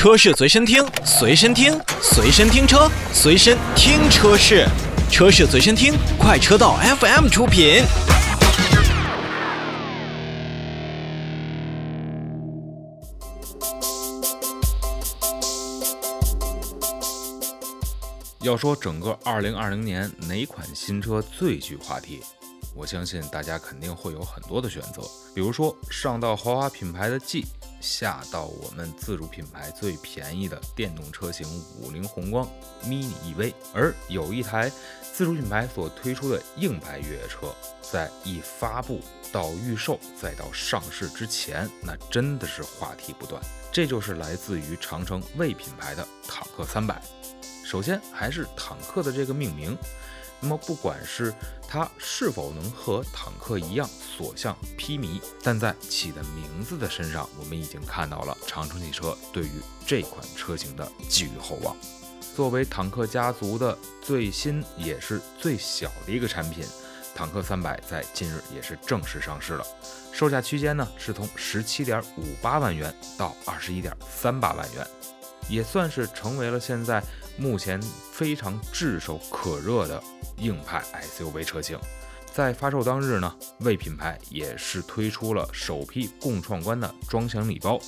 车市随身听，随身听，随身听车，随身听车市，车市随身听，快车道 FM 出品。要说整个2020年哪款新车最具话题，我相信大家肯定会有很多的选择，比如说上到豪华品牌的 G。下到我们自主品牌最便宜的电动车型五菱宏光 mini EV，而有一台自主品牌所推出的硬派越野车，在一发布到预售再到上市之前，那真的是话题不断。这就是来自于长城魏品牌的坦克三百。首先还是坦克的这个命名。那么，不管是它是否能和坦克一样所向披靡，但在起的名字的身上，我们已经看到了长城汽车对于这款车型的寄予厚望。作为坦克家族的最新也是最小的一个产品，坦克三百在近日也是正式上市了，售价区间呢是从十七点五八万元到二十一点三八万元，也算是成为了现在目前非常炙手可热的。硬派 SUV 车型，在发售当日呢，为品牌也是推出了首批共创关的装箱礼包，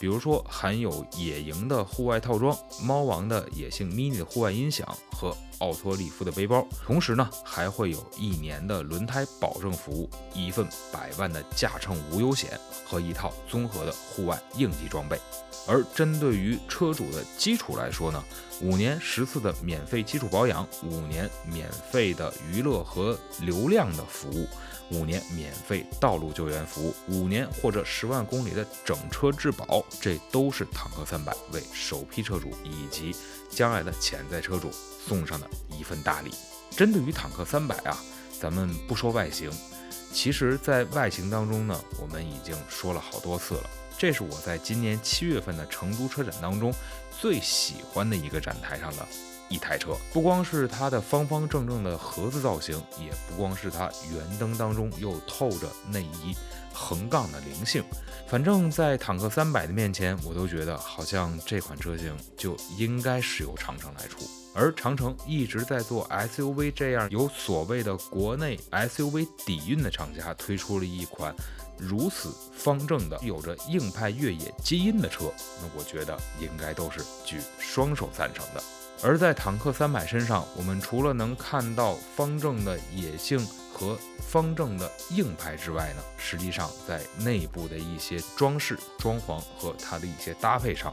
比如说含有野营的户外套装、猫王的野性 mini 的户外音响和奥托利夫的背包，同时呢，还会有一年的轮胎保证服务、一份百万的驾乘无忧险和一套综合的户外应急装备。而针对于车主的基础来说呢，五年十次的免费基础保养，五年免费的娱乐和流量的服务，五年免费道路救援服务，五年或者十万公里的整车质保，这都是坦克三百为首批车主以及将来的潜在车主送上的一份大礼。针对于坦克三百啊，咱们不说外形，其实在外形当中呢，我们已经说了好多次了。这是我在今年七月份的成都车展当中最喜欢的一个展台上的一台车，不光是它的方方正正的盒子造型，也不光是它圆灯当中又透着那一横杠的灵性，反正，在坦克三百的面前，我都觉得好像这款车型就应该是由长城来出，而长城一直在做 SUV，这样有所谓的国内 SUV 底蕴的厂家推出了一款。如此方正的、有着硬派越野基因的车，那我觉得应该都是举双手赞成的。而在坦克三百身上，我们除了能看到方正的野性和方正的硬派之外呢，实际上在内部的一些装饰、装潢和它的一些搭配上，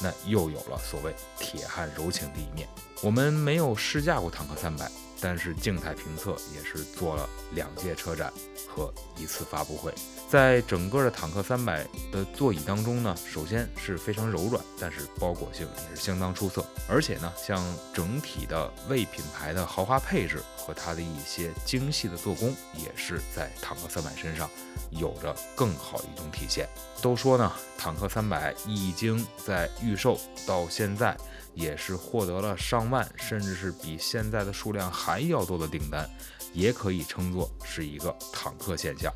那又有了所谓铁汉柔情的一面。我们没有试驾过坦克三百。但是静态评测也是做了两届车展和一次发布会，在整个的坦克三百的座椅当中呢，首先是非常柔软，但是包裹性也是相当出色，而且呢，像整体的为品牌的豪华配置和它的一些精细的做工，也是在坦克三百身上有着更好的一种体现。都说呢，坦克三百已经在预售到现在。也是获得了上万，甚至是比现在的数量还要多的订单，也可以称作是一个坦克现象。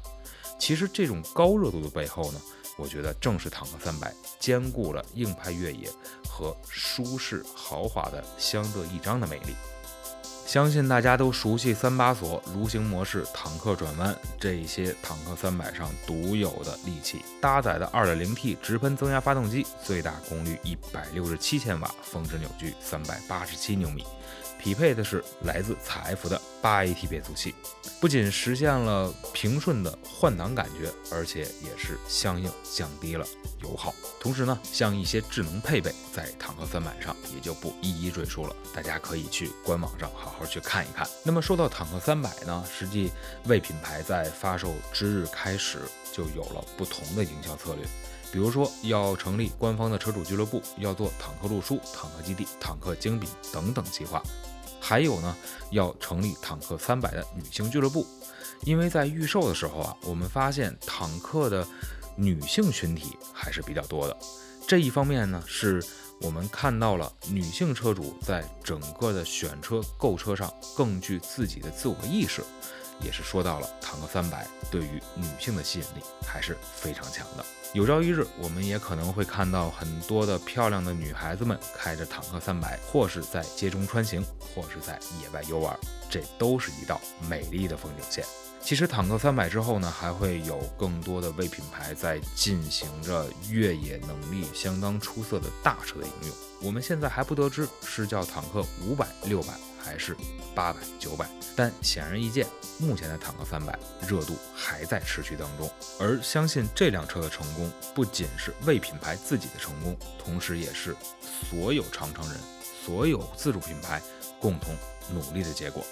其实这种高热度的背后呢，我觉得正是坦克三百兼顾了硬派越野和舒适豪华的相得益彰的魅力。相信大家都熟悉三把锁、蠕行模式、坦克转弯这些坦克三百上独有的利器，搭载的 2.0T 直喷增压发动机，最大功率167千瓦，峰值扭矩387牛米。匹配的是来自采埃孚的八 AT 变速器，不仅实现了平顺的换挡感觉，而且也是相应降低了油耗。同时呢，像一些智能配备，在坦克三百上也就不一一赘述了，大家可以去官网上好好去看一看。那么说到坦克三百呢，实际魏品牌在发售之日开始就有了不同的营销策略，比如说要成立官方的车主俱乐部，要做坦克路书、坦克基地、坦克精品等等计划。还有呢，要成立坦克三百的女性俱乐部，因为在预售的时候啊，我们发现坦克的女性群体还是比较多的。这一方面呢，是我们看到了女性车主在整个的选车购车上更具自己的自我意识，也是说到了坦克三百对于女性的吸引力还是非常强的。有朝一日，我们也可能会看到很多的漂亮的女孩子们开着坦克三百，或是在街中穿行，或是在野外游玩，这都是一道美丽的风景线。其实坦克三百之后呢，还会有更多的为品牌在进行着越野能力相当出色的大车的应用。我们现在还不得知是叫坦克五百、六百还是八百、九百，但显而易见，目前的坦克三百热度还在持续当中。而相信这辆车的成功，不仅是为品牌自己的成功，同时也是所有长城人、所有自主品牌共同努力的结果。